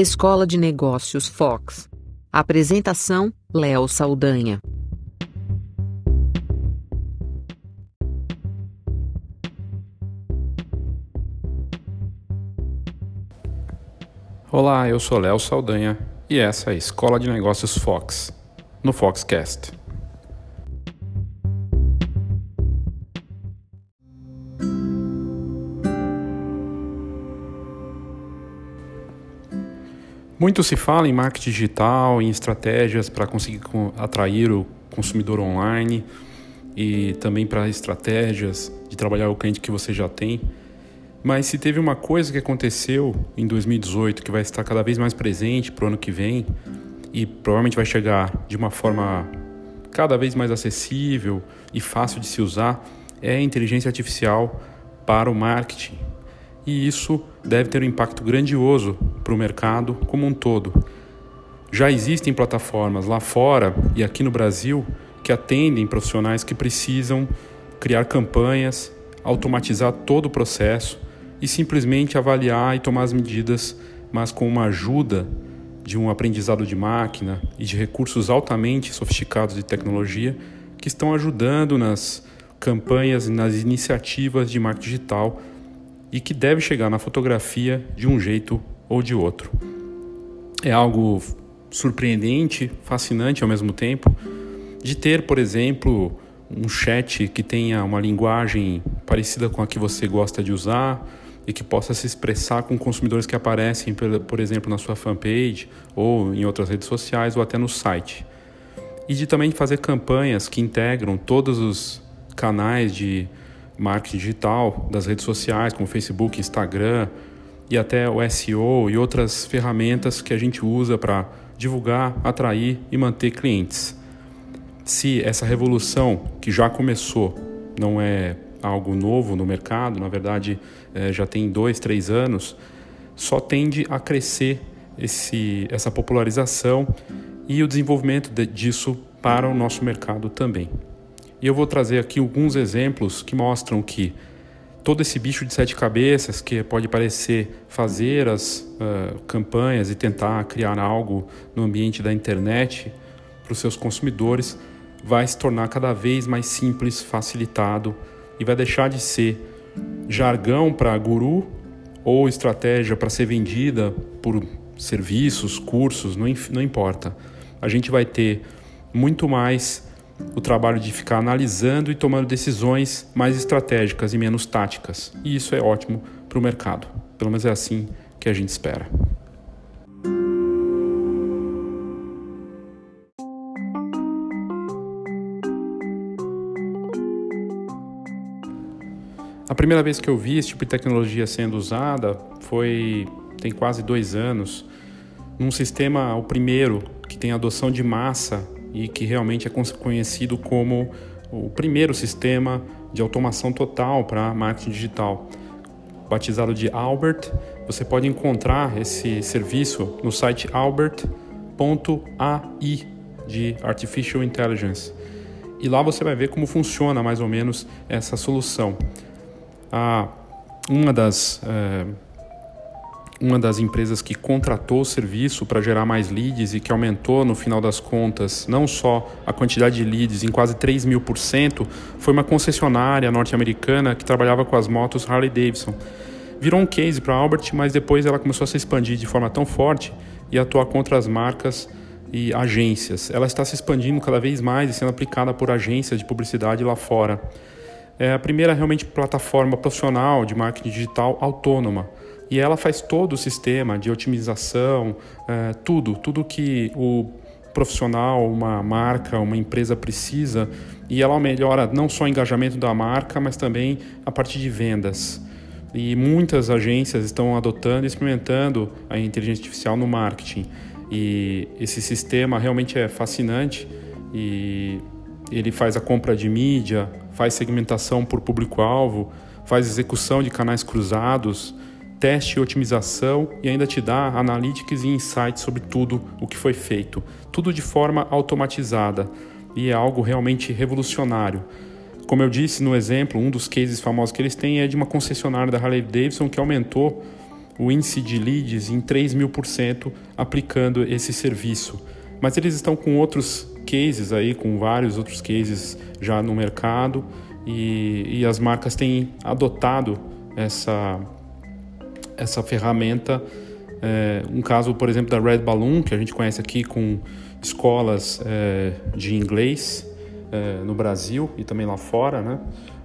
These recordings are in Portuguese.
Escola de Negócios Fox. Apresentação: Léo Saldanha. Olá, eu sou Léo Saldanha e essa é a Escola de Negócios Fox, no Foxcast. Muito se fala em marketing digital, em estratégias para conseguir atrair o consumidor online e também para estratégias de trabalhar o cliente que você já tem. Mas se teve uma coisa que aconteceu em 2018 que vai estar cada vez mais presente para o ano que vem e provavelmente vai chegar de uma forma cada vez mais acessível e fácil de se usar, é a inteligência artificial para o marketing. E isso deve ter um impacto grandioso para o mercado como um todo. Já existem plataformas lá fora e aqui no Brasil que atendem profissionais que precisam criar campanhas, automatizar todo o processo e simplesmente avaliar e tomar as medidas, mas com uma ajuda de um aprendizado de máquina e de recursos altamente sofisticados de tecnologia que estão ajudando nas campanhas e nas iniciativas de marketing digital e que deve chegar na fotografia de um jeito ou de outro. É algo surpreendente, fascinante ao mesmo tempo, de ter, por exemplo, um chat que tenha uma linguagem parecida com a que você gosta de usar e que possa se expressar com consumidores que aparecem, por exemplo, na sua fanpage ou em outras redes sociais ou até no site. E de também fazer campanhas que integram todos os canais de marketing digital das redes sociais, como Facebook, Instagram e até o SEO e outras ferramentas que a gente usa para divulgar, atrair e manter clientes. Se essa revolução que já começou não é algo novo no mercado, na verdade é, já tem dois, três anos, só tende a crescer esse, essa popularização e o desenvolvimento de, disso para o nosso mercado também. E eu vou trazer aqui alguns exemplos que mostram que todo esse bicho de sete cabeças que pode parecer fazer as uh, campanhas e tentar criar algo no ambiente da internet para os seus consumidores vai se tornar cada vez mais simples, facilitado e vai deixar de ser jargão para guru ou estratégia para ser vendida por serviços, cursos, não, não importa. A gente vai ter muito mais o trabalho de ficar analisando e tomando decisões mais estratégicas e menos táticas. E isso é ótimo para o mercado. Pelo menos é assim que a gente espera. A primeira vez que eu vi esse tipo de tecnologia sendo usada foi tem quase dois anos, num sistema, o primeiro, que tem adoção de massa e que realmente é conhecido como o primeiro sistema de automação total para marketing digital. Batizado de Albert, você pode encontrar esse serviço no site albert.ai de Artificial Intelligence. E lá você vai ver como funciona mais ou menos essa solução. Ah, uma das eh, uma das empresas que contratou o serviço para gerar mais leads e que aumentou no final das contas não só a quantidade de leads em quase 3 mil por cento, foi uma concessionária norte-americana que trabalhava com as motos Harley Davidson. Virou um case para a Albert, mas depois ela começou a se expandir de forma tão forte e atuar contra as marcas e agências. Ela está se expandindo cada vez mais e sendo aplicada por agências de publicidade lá fora. É a primeira realmente plataforma profissional de marketing digital autônoma e ela faz todo o sistema de otimização, é, tudo, tudo que o profissional, uma marca, uma empresa precisa e ela melhora não só o engajamento da marca, mas também a parte de vendas. E muitas agências estão adotando e experimentando a inteligência artificial no marketing. E esse sistema realmente é fascinante e ele faz a compra de mídia, faz segmentação por público-alvo, faz execução de canais cruzados, teste e otimização e ainda te dá analytics e insights sobre tudo o que foi feito, tudo de forma automatizada e é algo realmente revolucionário. Como eu disse no exemplo, um dos cases famosos que eles têm é de uma concessionária da Harley Davidson que aumentou o índice de leads em 3 mil por cento aplicando esse serviço. Mas eles estão com outros cases aí, com vários outros cases já no mercado e, e as marcas têm adotado essa, essa ferramenta. É, um caso, por exemplo, da Red Balloon, que a gente conhece aqui com escolas é, de inglês é, no Brasil e também lá fora, né?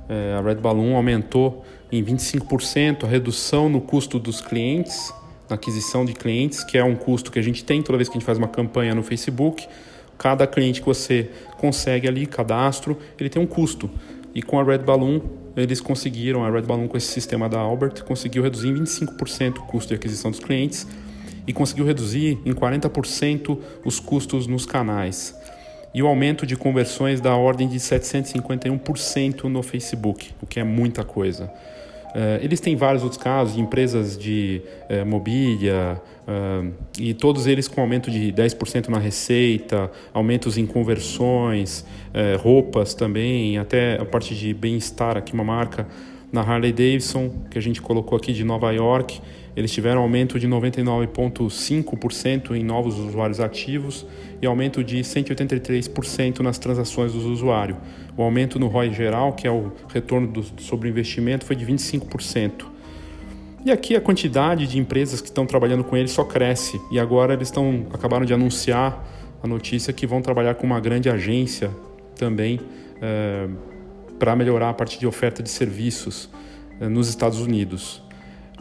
É, a Red Balloon aumentou em 25% a redução no custo dos clientes, na aquisição de clientes, que é um custo que a gente tem toda vez que a gente faz uma campanha no Facebook. Cada cliente que você consegue ali, cadastro, ele tem um custo. E com a Red Balloon, eles conseguiram, a Red Balloon com esse sistema da Albert, conseguiu reduzir em 25% o custo de aquisição dos clientes e conseguiu reduzir em 40% os custos nos canais. E o aumento de conversões da ordem de 751% no Facebook, o que é muita coisa. Uh, eles têm vários outros casos, empresas de uh, mobília, uh, e todos eles com aumento de 10% na receita, aumentos em conversões, roupas também, até a parte de bem-estar, aqui uma marca na Harley Davidson, que a gente colocou aqui de Nova York, eles tiveram aumento de 99,5% em novos usuários ativos e aumento de 183% nas transações do usuário. O aumento no ROI geral, que é o retorno do, sobre o investimento, foi de 25%. E aqui a quantidade de empresas que estão trabalhando com eles só cresce. E agora eles estão acabaram de anunciar a notícia que vão trabalhar com uma grande agência também é, para melhorar a parte de oferta de serviços é, nos Estados Unidos.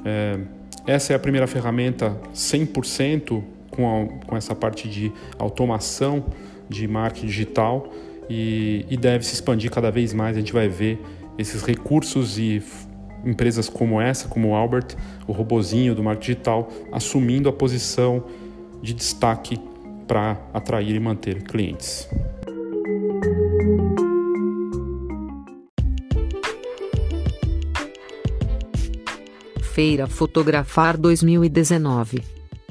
É, essa é a primeira ferramenta 100% com, a, com essa parte de automação de marketing digital e, e deve se expandir cada vez mais. A gente vai ver esses recursos e empresas como essa, como o Albert, o robozinho do marketing digital, assumindo a posição de destaque para atrair e manter clientes. Feira Fotografar 2019.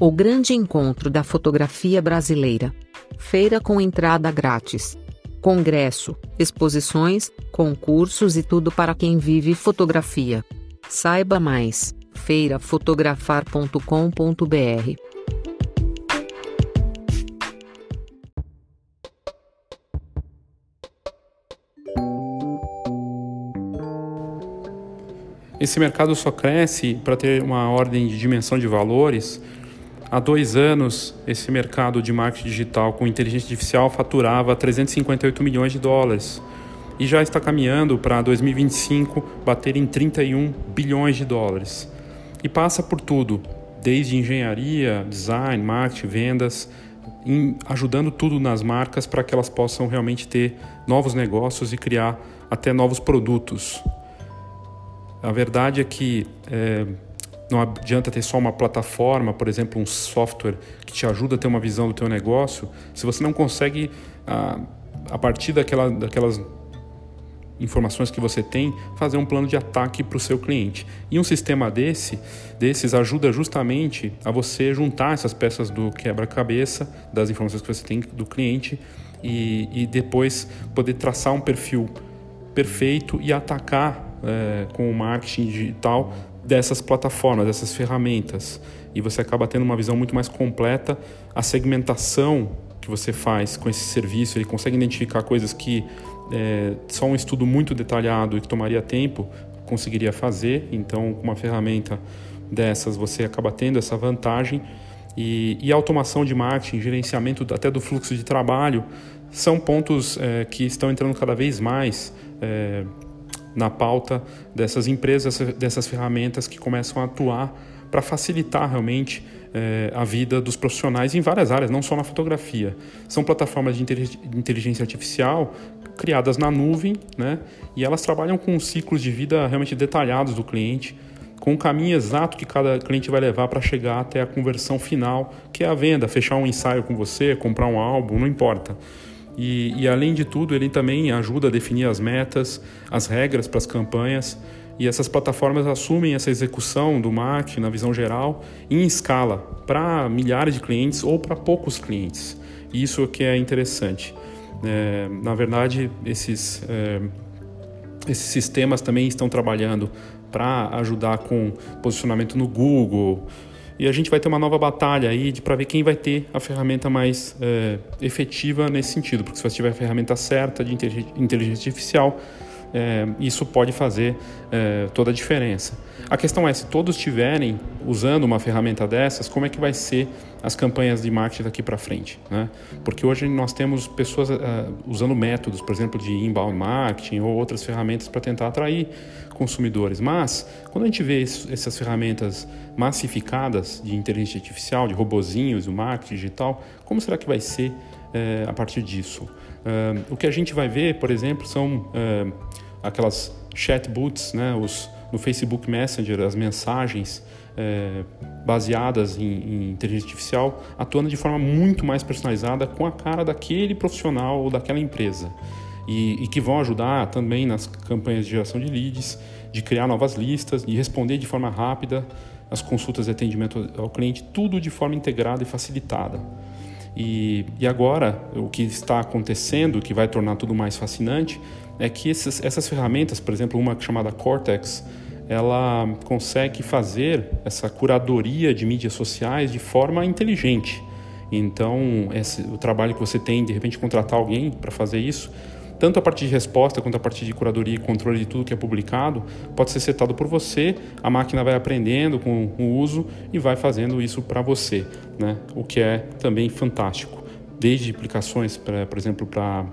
O grande encontro da fotografia brasileira. Feira com entrada grátis. Congresso, exposições, concursos e tudo para quem vive fotografia. Saiba mais: feirafotografar.com.br. Esse mercado só cresce para ter uma ordem de dimensão de valores. Há dois anos, esse mercado de marketing digital com inteligência artificial faturava 358 milhões de dólares e já está caminhando para 2025 bater em 31 bilhões de dólares. E passa por tudo, desde engenharia, design, marketing, vendas, ajudando tudo nas marcas para que elas possam realmente ter novos negócios e criar até novos produtos. A verdade é que é, não adianta ter só uma plataforma, por exemplo, um software que te ajuda a ter uma visão do teu negócio, se você não consegue, a, a partir daquela, daquelas informações que você tem, fazer um plano de ataque para o seu cliente. E um sistema desse, desses ajuda justamente a você juntar essas peças do quebra-cabeça, das informações que você tem do cliente, e, e depois poder traçar um perfil perfeito e atacar é, com o marketing digital dessas plataformas, dessas ferramentas. E você acaba tendo uma visão muito mais completa. A segmentação que você faz com esse serviço, ele consegue identificar coisas que é, só um estudo muito detalhado e que tomaria tempo conseguiria fazer. Então, com uma ferramenta dessas, você acaba tendo essa vantagem. E, e automação de marketing, gerenciamento até do fluxo de trabalho, são pontos é, que estão entrando cada vez mais é, na pauta dessas empresas, dessas ferramentas que começam a atuar para facilitar realmente é, a vida dos profissionais em várias áreas, não só na fotografia. São plataformas de inteligência artificial criadas na nuvem, né? E elas trabalham com ciclos de vida realmente detalhados do cliente, com o caminho exato que cada cliente vai levar para chegar até a conversão final, que é a venda, fechar um ensaio com você, comprar um álbum, não importa. E, e, além de tudo, ele também ajuda a definir as metas, as regras para as campanhas. E essas plataformas assumem essa execução do marketing na visão geral em escala para milhares de clientes ou para poucos clientes. Isso que é interessante. É, na verdade, esses, é, esses sistemas também estão trabalhando para ajudar com posicionamento no Google. E a gente vai ter uma nova batalha aí para ver quem vai ter a ferramenta mais é, efetiva nesse sentido, porque se você tiver a ferramenta certa de inteligência artificial, é, isso pode fazer é, toda a diferença. A questão é, se todos estiverem usando uma ferramenta dessas, como é que vai ser as campanhas de marketing daqui para frente? Né? Porque hoje nós temos pessoas uh, usando métodos, por exemplo, de inbound marketing ou outras ferramentas para tentar atrair consumidores. Mas, quando a gente vê essas ferramentas massificadas de inteligência artificial, de robozinhos, o marketing digital, como será que vai ser uh, a partir disso? Uh, o que a gente vai ver, por exemplo, são aquelas chatbots, né, os, no Facebook Messenger, as mensagens é, baseadas em, em, inteligência artificial atuando de forma muito mais personalizada com a cara daquele profissional ou daquela empresa. E, e, que vão ajudar também nas campanhas de geração de leads, de criar novas listas, de responder de forma rápida as consultas de atendimento ao cliente, tudo de forma integrada e facilitada. E, e agora, o que está acontecendo, que vai tornar tudo mais fascinante, é que essas, essas ferramentas, por exemplo, uma chamada Cortex, ela consegue fazer essa curadoria de mídias sociais de forma inteligente. Então, esse, o trabalho que você tem, de repente, contratar alguém para fazer isso, tanto a partir de resposta quanto a partir de curadoria e controle de tudo que é publicado, pode ser setado por você, a máquina vai aprendendo com o uso e vai fazendo isso para você, né? o que é também fantástico. Desde aplicações, pra, por exemplo, para.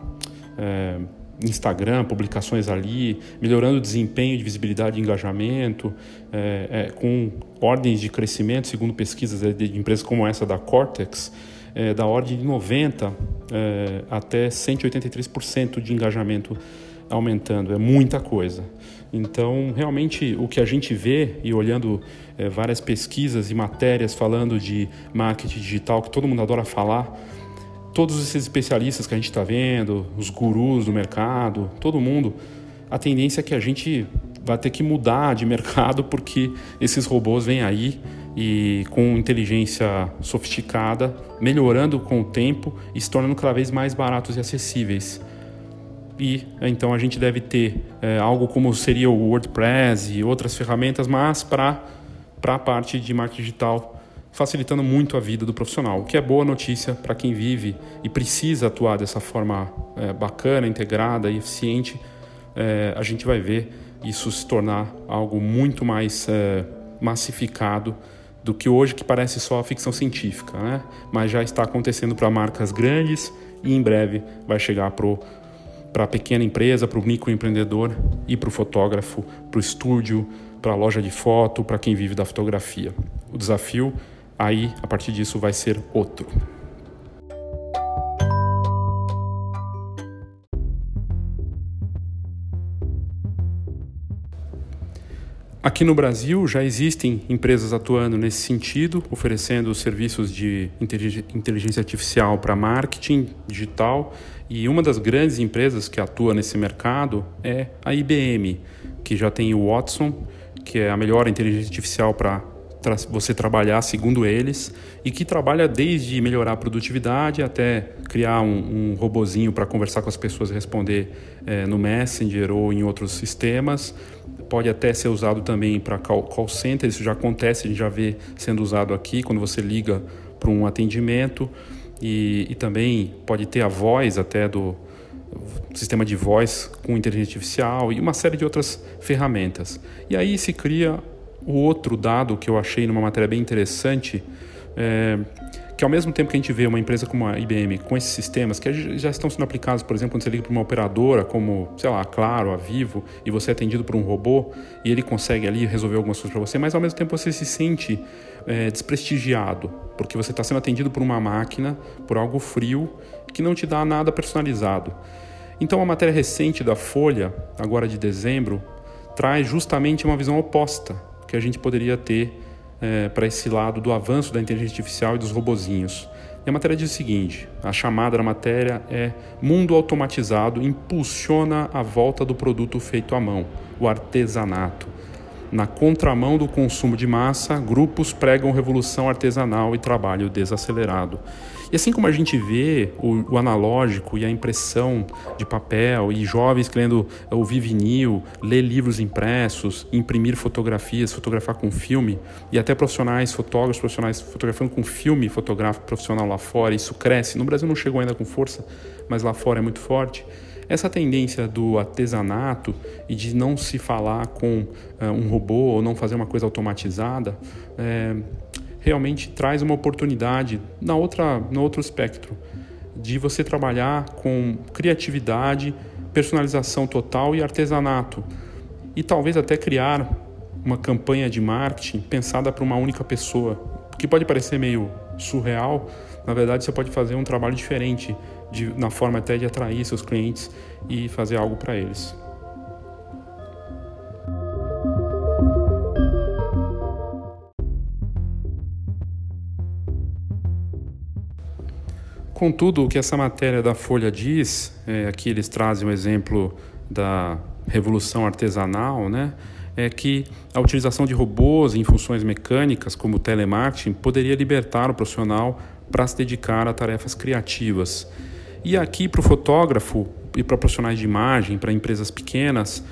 É, Instagram, publicações ali, melhorando o desempenho de visibilidade e engajamento, é, é, com ordens de crescimento, segundo pesquisas de empresas como essa da Cortex, é, da ordem de 90% é, até 183% de engajamento aumentando. É muita coisa. Então, realmente, o que a gente vê, e olhando é, várias pesquisas e matérias falando de marketing digital, que todo mundo adora falar, todos esses especialistas que a gente está vendo, os gurus do mercado, todo mundo, a tendência é que a gente vai ter que mudar de mercado porque esses robôs vêm aí e com inteligência sofisticada, melhorando com o tempo e se tornando cada vez mais baratos e acessíveis. E então a gente deve ter é, algo como seria o WordPress e outras ferramentas, mas para a parte de marketing digital facilitando muito a vida do profissional, o que é boa notícia para quem vive e precisa atuar dessa forma é, bacana, integrada e eficiente. É, a gente vai ver isso se tornar algo muito mais massificado do que hoje, que parece só ficção científica, né? mas já está acontecendo para marcas grandes e em breve vai chegar para a pequena empresa, para o microempreendedor e para o fotógrafo, para o estúdio, para a loja de foto, para quem vive da fotografia. O desafio aí a partir disso vai ser outro. Aqui no Brasil já existem empresas atuando nesse sentido, oferecendo serviços de inteligência artificial para marketing digital, e uma das grandes empresas que atua nesse mercado é a IBM, que já tem o Watson, que é a melhor inteligência artificial para você trabalhar segundo eles e que trabalha desde melhorar a produtividade até criar um, um robozinho para conversar com as pessoas e responder é, no Messenger ou em outros sistemas. Pode até ser usado também para call, center, isso já acontece, a gente já vê sendo usado aqui quando você liga para um atendimento e, e também pode ter a voz até do sistema de voz com inteligência artificial e uma série de outras ferramentas. E aí se cria o outro dado que eu achei numa matéria bem interessante é que ao mesmo tempo que a gente vê uma empresa como a IBM com esses sistemas que já estão sendo aplicados, por exemplo, quando você liga para uma operadora como, sei lá, a Claro, a Vivo, e você é atendido por um robô e ele consegue ali resolver algumas coisas para você, mas ao mesmo tempo você se sente é, desprestigiado, porque você está sendo atendido por uma máquina, por algo frio, que não te dá nada personalizado. Então a matéria recente da Folha, agora de dezembro, traz justamente uma visão oposta que a gente poderia ter é, para esse lado do avanço da inteligência artificial e dos robozinhos. E a matéria diz o seguinte: a chamada da matéria é Mundo automatizado impulsiona a volta do produto feito à mão, o artesanato. Na contramão do consumo de massa, grupos pregam revolução artesanal e trabalho desacelerado. E assim como a gente vê o, o, analógico e a impressão de papel, e jovens querendo ouvir vinil, ler livros impressos, imprimir fotografias, fotografar com filme, e até profissionais, fotógrafos profissionais fotografando com filme fotográfico profissional lá fora, isso cresce. No Brasil não chegou ainda com força, mas lá fora é muito forte. Essa tendência do artesanato e de não se falar com uh, um robô ou não fazer uma coisa automatizada é, realmente traz uma oportunidade na outra, no outro espectro de você trabalhar com criatividade, personalização total e artesanato e talvez até criar uma campanha de marketing pensada para uma única pessoa, que pode parecer meio surreal. Na verdade, você pode fazer um trabalho diferente de, na forma até de atrair seus clientes e fazer algo para eles. Contudo, o que essa matéria da Folha diz, é, aqui eles trazem o exemplo da revolução artesanal, né? é que a utilização de robôs em funções mecânicas, como telemarketing, poderia libertar o profissional para se dedicar a tarefas criativas. E aqui, para o fotógrafo e para profissionais de imagem, para empresas pequenas,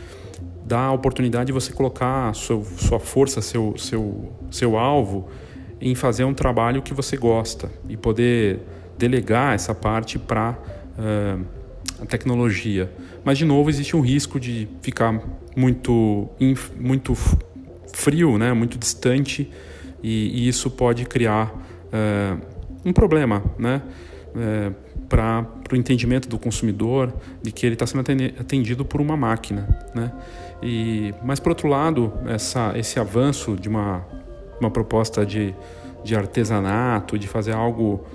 dá a oportunidade de você colocar seu, sua força, seu, seu, seu alvo em fazer um trabalho que você gosta e poder delegar essa parte para uh, a tecnologia. Mas, de novo, existe um risco de ficar muito, muito frio, né? muito distante, e, e isso pode criar uh, um problema né? Uh, para o entendimento do consumidor de que ele está sendo atendido por uma máquina. Né? E, mas, por outro lado, essa, esse avanço de uma, uma proposta de, de artesanato, de fazer algo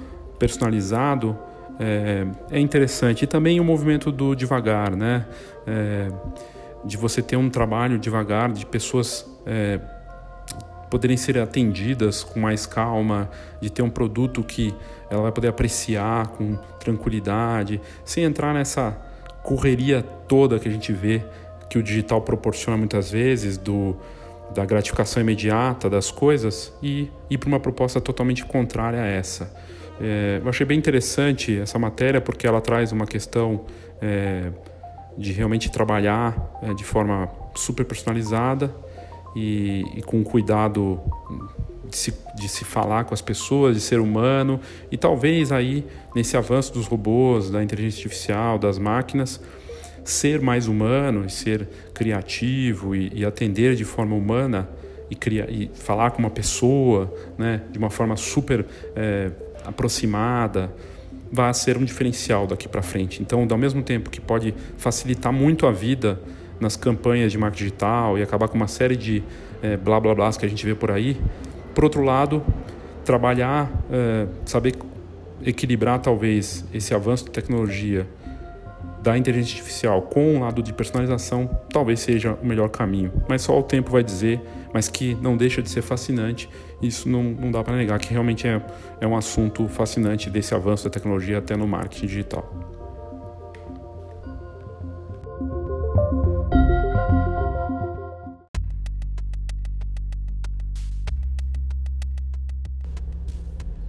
personalizado é, é interessante. E também o movimento do devagar, né? É, de você ter um trabalho devagar, de pessoas é, poderem ser atendidas com mais calma, de ter um produto que ela vai poder apreciar com tranquilidade, sem entrar nessa correria toda que a gente vê que o digital proporciona muitas vezes do da gratificação imediata das coisas e ir para uma proposta totalmente contrária a essa. É, eu achei bem interessante essa matéria porque ela traz uma questão é, de realmente trabalhar é, de forma super personalizada e, e com cuidado de se, de se, falar com as pessoas, de ser humano e talvez aí nesse avanço dos robôs, da inteligência artificial, das máquinas, ser mais humano e ser criativo e, e atender de forma humana e, criar, e falar com uma pessoa né, de uma forma super é, aproximada, vai ser um diferencial daqui para frente. Então, ao mesmo tempo que pode facilitar muito a vida nas campanhas de marketing digital e acabar com uma série de é, blá blá blá que a gente vê por aí, por outro lado, trabalhar, é, saber equilibrar talvez esse avanço de tecnologia da inteligência artificial com um lado de personalização talvez seja o melhor caminho. Mas só o tempo vai dizer, mas que não deixa de ser fascinante. Isso não, não dá para negar, que realmente é, é um assunto fascinante desse avanço da tecnologia até no marketing digital.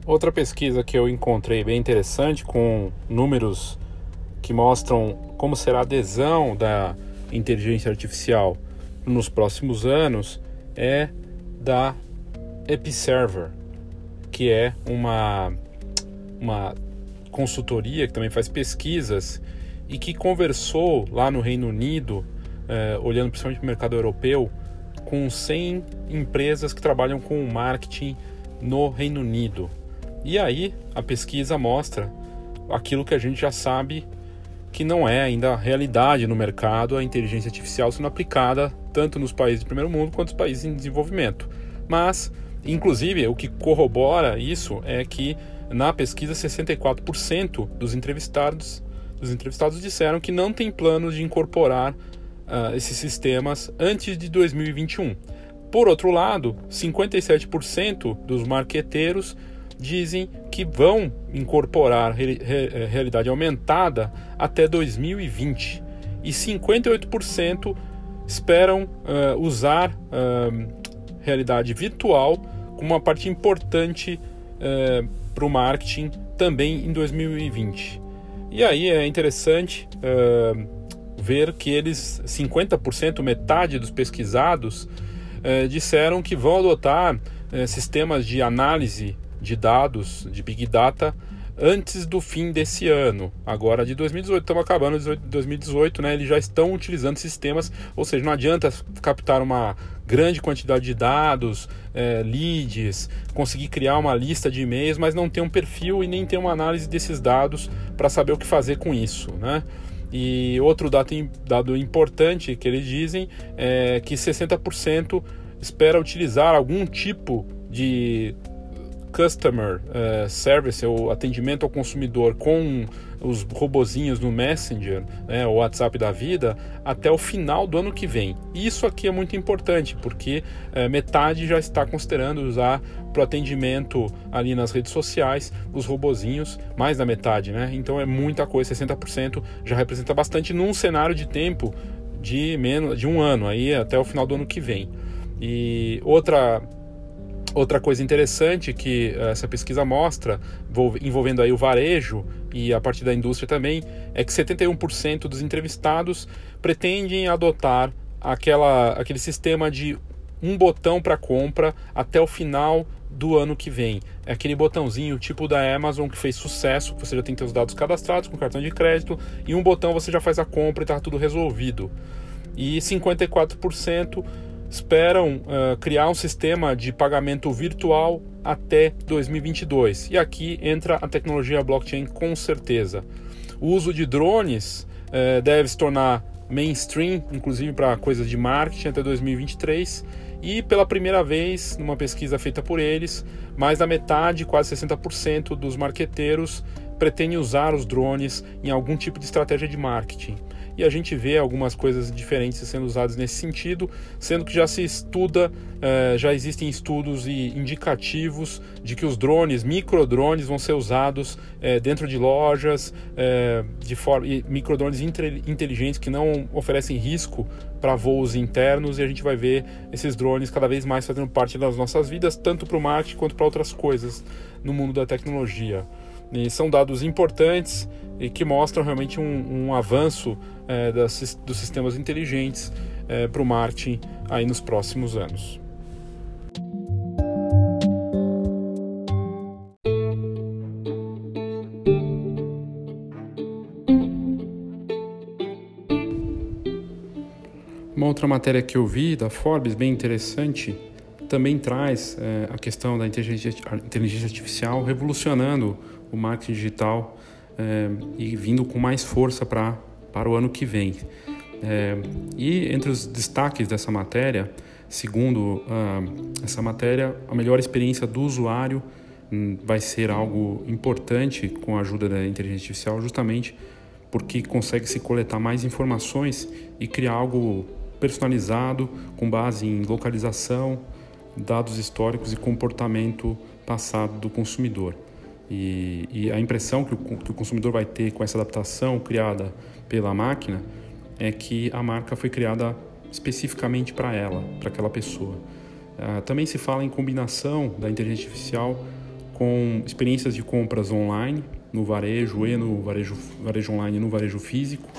Outra pesquisa que eu encontrei bem interessante, com números que mostram como será a adesão da inteligência artificial nos próximos anos é da Episerver, que é uma, uma consultoria que também faz pesquisas e que conversou lá no Reino Unido, eh, olhando principalmente para o mercado europeu, com 100 empresas que trabalham com marketing no Reino Unido. E aí a pesquisa mostra aquilo que a gente já sabe que não é ainda realidade no mercado a inteligência artificial sendo aplicada tanto nos países de primeiro mundo quanto nos países em desenvolvimento. Mas, inclusive, o que corrobora isso é que na pesquisa 64% dos entrevistados dos entrevistados disseram que não tem planos de incorporar uh, esses sistemas antes de 2021. Por outro lado, 57% dos marqueteiros dizem que vão incorporar eh, realidade aumentada até 2020 e 58% esperam uh, usar uh, realidade virtual como uma parte importante uh, para o marketing também em 2020. E aí é interessante ver que eles, 50%, metade dos pesquisados, disseram que vão adotar sistemas de análise de dados, de Big Data, antes do fim desse ano, agora de 2018. Estamos acabando de 2018, né? Eles já estão utilizando sistemas, ou seja, não adianta captar uma grande quantidade de dados, é, leads, conseguir criar uma lista de e-mails, mas não ter um perfil e nem ter uma análise desses dados para saber o que fazer com isso, né? E outro dado importante que eles dizem é que 60% espera utilizar algum tipo de customer uh, service, o atendimento ao consumidor com os robozinhos no Messenger, né, o WhatsApp da vida, até o final do ano que vem. Isso aqui é muito importante, porque uh, metade já está considerando usar para o atendimento ali nas redes sociais os robozinhos, mais da metade, né? Então é muita coisa, 60% já representa bastante num cenário de tempo de menos de um ano aí até o final do ano que vem. E outra Outra coisa interessante que eh, essa pesquisa mostra, envolvendo aí o varejo e a parte da indústria também, é que 71% dos entrevistados pretendem adotar aquela, aquele sistema de um botão para compra até o final do ano que vem. É aquele botãozinho tipo da Amazon que fez sucesso, que você já tem seus dados cadastrados com cartão de crédito e um botão você já faz a compra e está tudo resolvido. E 54% esperam uh, criar um sistema de pagamento virtual até 2022. E aqui entra a tecnologia blockchain com certeza. O uso de drones uh, deve se tornar mainstream, inclusive para coisas de marketing até 2023. E pela primeira vez, numa pesquisa feita por eles, mais da metade, quase 60% dos marqueteiros pretendem usar os drones em algum tipo de estratégia de marketing e a gente vê algumas coisas diferentes sendo usadas nesse sentido, sendo que já se estuda, eh, já existem estudos e indicativos de que os drones, microdrones, vão ser usados eh, dentro de lojas, eh, de forma, microdrones inteligentes que não oferecem risco para voos internos e a gente vai ver esses drones cada vez mais fazendo parte das nossas vidas, tanto para o marketing quanto para outras coisas no mundo da tecnologia. E são dados importantes e que mostram realmente um, um avanço é, das, dos sistemas inteligentes é, para o marketing aí nos próximos anos. Uma outra matéria que eu vi da Forbes, bem interessante, também traz é, a questão da inteligência, inteligência artificial revolucionando o marketing digital é, e vindo com mais força para para o ano que vem. É, e entre os destaques dessa matéria, segundo uh, essa matéria, a melhor experiência do usuário um, vai ser algo importante com a ajuda da inteligência artificial, justamente porque consegue se coletar mais informações e criar algo personalizado com base em localização, dados históricos e comportamento passado do consumidor. E, e a impressão que o, que o, consumidor vai ter com essa adaptação criada pela máquina é que a marca foi criada especificamente para ela, para aquela pessoa. Uh, também se fala em combinação da inteligência artificial com experiências de compras online, no varejo e no varejo, varejo online e no varejo físico,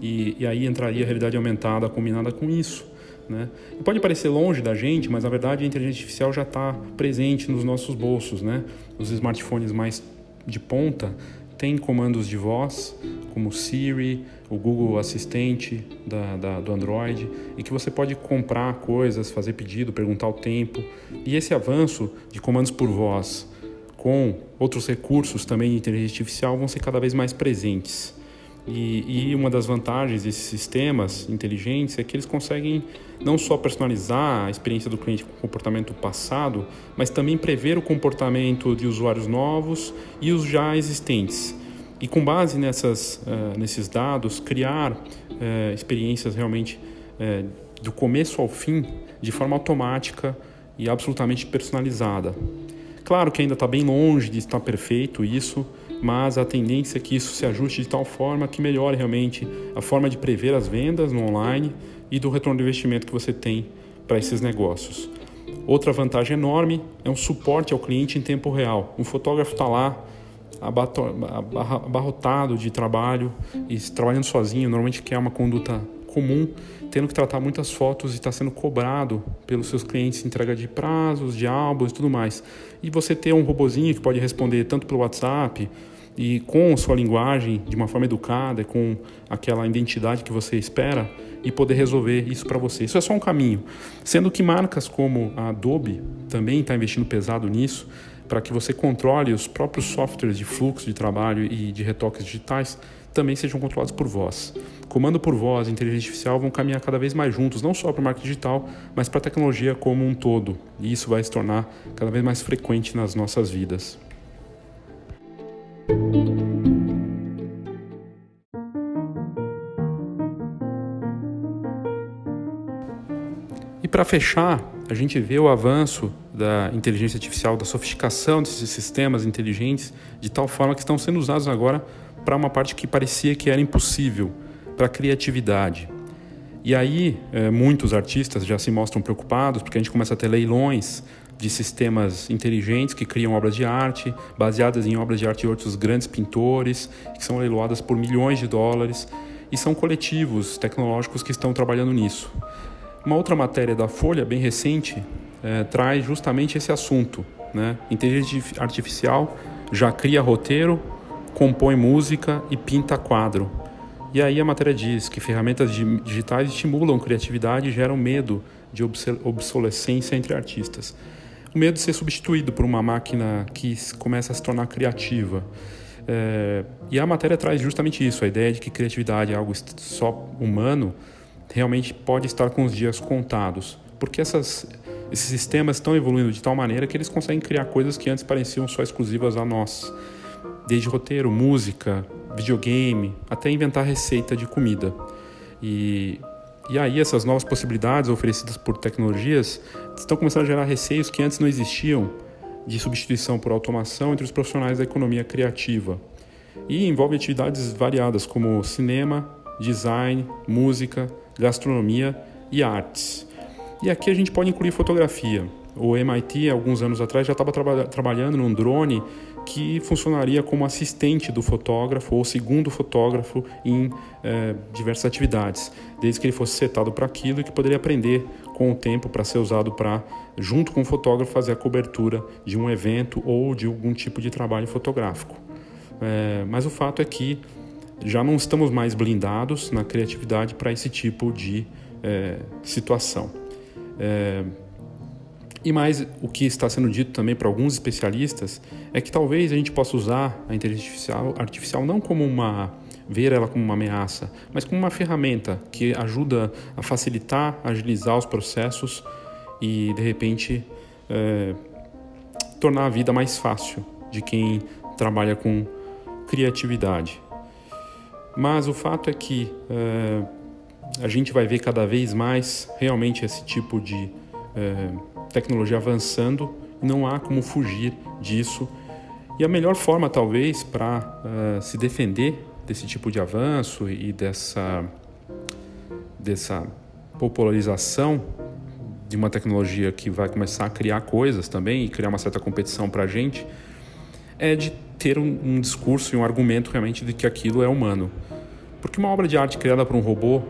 e, e aí entraria a realidade aumentada combinada com isso. Né? E pode parecer longe da gente, mas na verdade a inteligência artificial já está presente nos nossos bolsos. Né? Os smartphones mais de ponta têm comandos de voz, como Siri, o Google Assistente da, da, do Android, e que você pode comprar coisas, fazer pedido, perguntar o tempo. E esse avanço de comandos por voz com outros recursos também de inteligência artificial vão ser cada vez mais presentes. E, e, uma das vantagens desses sistemas inteligentes é que eles conseguem não só personalizar a experiência do cliente com o comportamento passado, mas também prever o comportamento de usuários novos e os já existentes. E com base nessas, uh, nesses dados, criar uh, experiências realmente uh, do começo ao fim, de forma automática e absolutamente personalizada. Claro que ainda está bem longe de estar perfeito isso, mas a tendência é que isso se ajuste de tal forma que melhore realmente a forma de prever as vendas no online e do retorno de investimento que você tem para esses negócios. Outra vantagem enorme é um suporte ao cliente em tempo real. Um fotógrafo está lá abarrotado de trabalho e trabalhando sozinho, normalmente quer uma conduta comum, tendo que tratar muitas fotos e está sendo cobrado pelos seus clientes entrega de prazos, de álbuns e tudo mais. E você ter um robozinho que pode responder tanto pelo WhatsApp e com sua linguagem de uma forma educada, com aquela identidade que você espera e poder resolver isso para você. Isso é só um caminho. Sendo que marcas como a Adobe também está investindo pesado nisso, para que você controle os próprios softwares de fluxo de trabalho e de retoques digitais também sejam controlados por voz. Comando por voz e inteligência artificial vão caminhar cada vez mais juntos, não só para o marketing digital, mas para a tecnologia como um todo. E isso vai se tornar cada vez mais frequente nas nossas vidas. E para fechar, a gente vê o avanço da inteligência artificial, da sofisticação desses sistemas inteligentes, de tal forma que estão sendo usados agora para uma parte que parecia que era impossível, para a criatividade. E aí, é, muitos artistas já se mostram preocupados, porque a gente começa a ter leilões de sistemas inteligentes que criam obras de arte, baseadas em obras de arte de outros grandes pintores, que são leiloadas por milhões de dólares, e são coletivos tecnológicos que estão trabalhando nisso. Uma outra matéria da Folha, bem recente, é, traz justamente esse assunto. Né? Inteligência artificial já cria roteiro, compõe música e pinta quadro. E aí a matéria diz que ferramentas digitais estimulam criatividade e geram medo de obsolescência entre artistas. O medo de ser substituído por uma máquina que começa a se tornar criativa. É, e a matéria traz justamente isso, a ideia de que criatividade é algo só humano, realmente pode estar com os dias contados. Porque essas, esses sistemas estão evoluindo de tal maneira que eles conseguem criar coisas que antes pareciam só exclusivas a nós desde roteiro, música, videogame, até inventar receita de comida. E, e aí essas novas possibilidades oferecidas por tecnologias estão começando a gerar receios que antes não existiam de substituição por automação entre os profissionais da economia criativa. E envolve atividades variadas como cinema, design, música, gastronomia e artes. E aqui a gente pode incluir fotografia. O MIT, alguns anos atrás, já estava traba trabalhando num drone que funcionaria como assistente do fotógrafo ou segundo fotógrafo em eh, diversas atividades, desde que ele fosse setado para aquilo e que poderia aprender com o tempo para ser usado para, junto com o fotógrafo, fazer a cobertura de um evento ou de algum tipo de trabalho fotográfico. É, mas o fato é que já não estamos mais blindados na criatividade para esse tipo de é, situação. E mais, o que está sendo dito também para alguns especialistas é que talvez a gente possa usar a inteligência artificial, artificial não como uma ver ela como uma ameaça, mas como uma ferramenta que ajuda a facilitar, agilizar os processos e de repente é, tornar a vida mais fácil de quem trabalha com criatividade. Mas o fato é que é, a gente vai ver cada vez mais realmente esse tipo de é, tecnologia avançando não há como fugir disso. E a melhor forma, talvez, para uh, se defender desse tipo de avanço e dessa, dessa popularização de uma tecnologia que vai começar a criar coisas também e criar uma certa competição para a gente, é de ter um, um discurso e um argumento realmente de que aquilo é humano. Porque uma obra de arte criada por um robô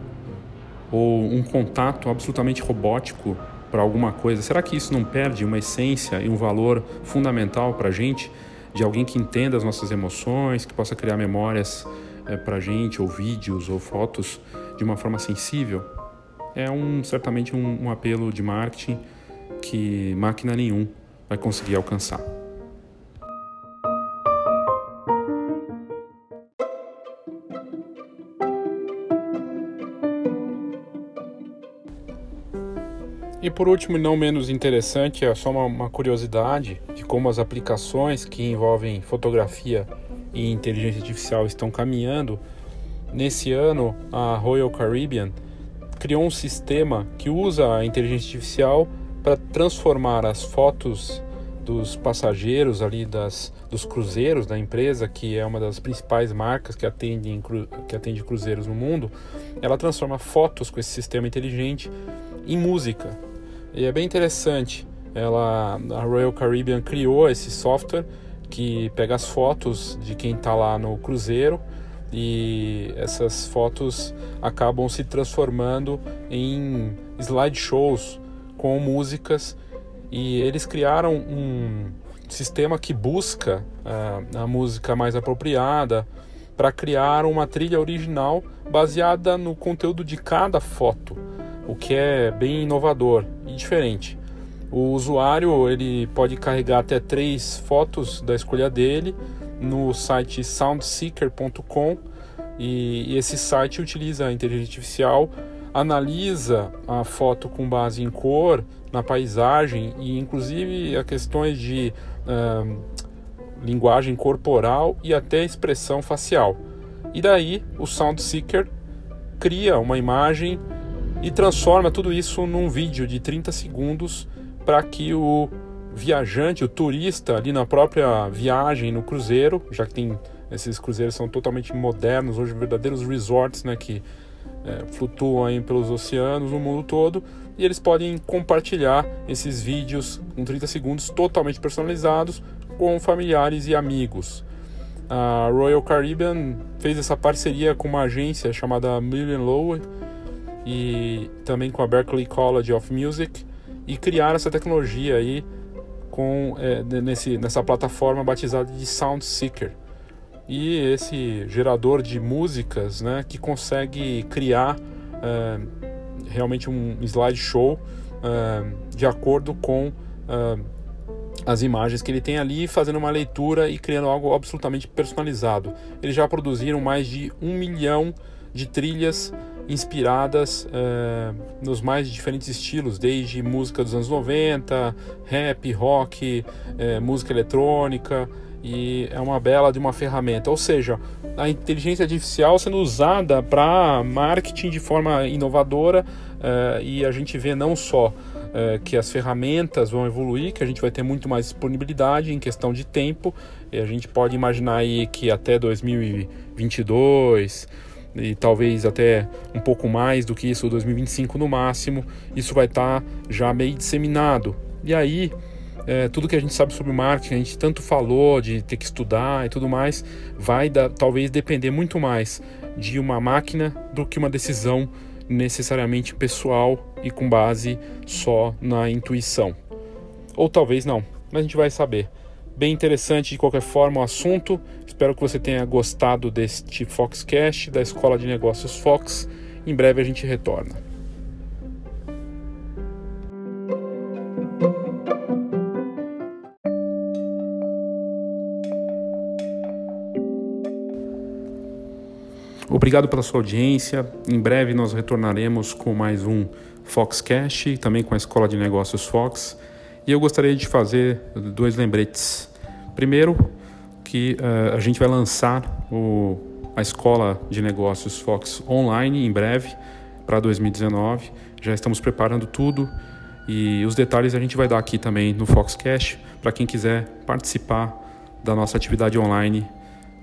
ou um contato absolutamente robótico para alguma coisa, será que isso não perde uma essência e um valor fundamental para a gente, de alguém que entenda as nossas emoções, que possa criar memórias é, para a gente, ou vídeos, ou fotos, de uma forma sensível? É um, certamente um, um apelo de marketing que máquina nenhum vai conseguir alcançar. E por último, e não menos interessante, é só uma, uma, curiosidade de como as aplicações que envolvem fotografia e inteligência artificial estão caminhando. Nesse ano, a Royal Caribbean criou um sistema que usa a inteligência artificial para transformar as fotos dos passageiros ali das, dos cruzeiros da empresa, que é uma das principais marcas que atende, que atende cruzeiros no mundo, ela transforma fotos com esse sistema inteligente em música. E é bem interessante. Ela, a Royal Caribbean criou esse software que pega as fotos de quem está lá no cruzeiro e essas fotos acabam se transformando em slideshows com músicas e eles criaram um sistema que busca uh, a música mais apropriada para criar uma trilha original baseada no conteúdo de cada foto, o que é bem inovador e diferente. O usuário ele pode carregar até três fotos da escolha dele no site soundseeker.com e, esse site utiliza a inteligência artificial, analisa a foto com base em cor, na paisagem e inclusive a questões de linguagem corporal e até expressão facial. E daí o Sound Seeker cria uma imagem e transforma tudo isso num vídeo de 30 segundos para que o viajante, o turista ali na própria viagem no cruzeiro, já que tem esses cruzeiros são totalmente modernos, hoje verdadeiros resorts, né, que é, flutuam pelos oceanos no mundo todo, e eles podem compartilhar esses vídeos com 30 segundos totalmente personalizados com familiares e amigos. A Royal Caribbean fez essa parceria com uma agência chamada Million Lowe e também com a Berklee College of Music e criaram essa tecnologia aí com é, nesse, nessa plataforma batizada de Sound Seeker e esse gerador de músicas né, que consegue criar é, realmente um slideshow uh, de acordo com uh, as imagens que ele tem ali, fazendo uma leitura e criando algo absolutamente personalizado. Eles já produziram mais de um milhão trilhas inspiradas uh, nos mais diferentes estilos, desde música dos anos 90, rap, rock, uh, música eletrônica, e é uma bela de uma ferramenta. Ou seja, a inteligência artificial sendo usada para marketing de forma inovadora uh, e a gente vê não só que as ferramentas vão evoluir, que a gente vai ter muito mais disponibilidade em questão de tempo, e a gente pode imaginar aí que até 2022 e talvez até um pouco mais do que isso, 2025 no máximo, isso vai estar tá já meio disseminado. E aí, é, tudo que a gente sabe sobre marketing, a gente tanto falou de ter que estudar e tudo mais, vai da, talvez depender muito mais de uma máquina do que uma decisão necessariamente pessoal e com base só na intuição. Ou talvez não, mas a gente vai saber. Bem interessante de qualquer forma o assunto. Espero que você tenha gostado deste Foxcast da Escola de Negócios Fox. Em breve a gente retorna. Obrigado pela sua audiência. Em breve nós retornaremos com mais um Foxcast, também com a Escola de Negócios Fox. E eu gostaria de fazer dois lembretes. Primeiro, que uh, a gente vai lançar o, a Escola de Negócios Fox online em breve, para 2019. Já estamos preparando tudo e os detalhes a gente vai dar aqui também no Foxcast para quem quiser participar da nossa atividade online,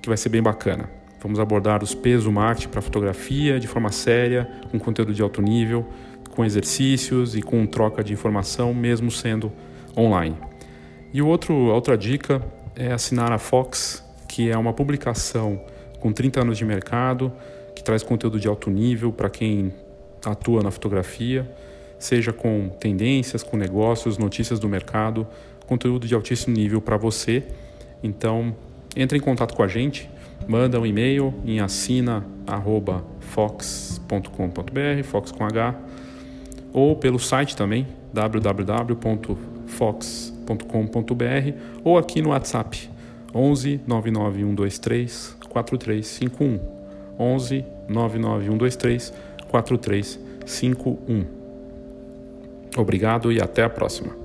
que vai ser bem bacana. Vamos abordar os pesos do marketing para fotografia de forma séria, com conteúdo de alto nível, com exercícios e com troca de informação, mesmo sendo online. E outro, outra dica é assinar a Fox, que é uma publicação com 30 anos de mercado, que traz conteúdo de alto nível para quem atua na fotografia, seja com tendências, com negócios, notícias do mercado, conteúdo de altíssimo nível para você. Então, entre em contato com a gente manda um e-mail em assina@fox.com.br, fox com H, ou pelo site também www.fox.com.br ou aqui no WhatsApp 11 99123 4351 11 99123 4351. Obrigado e até a próxima.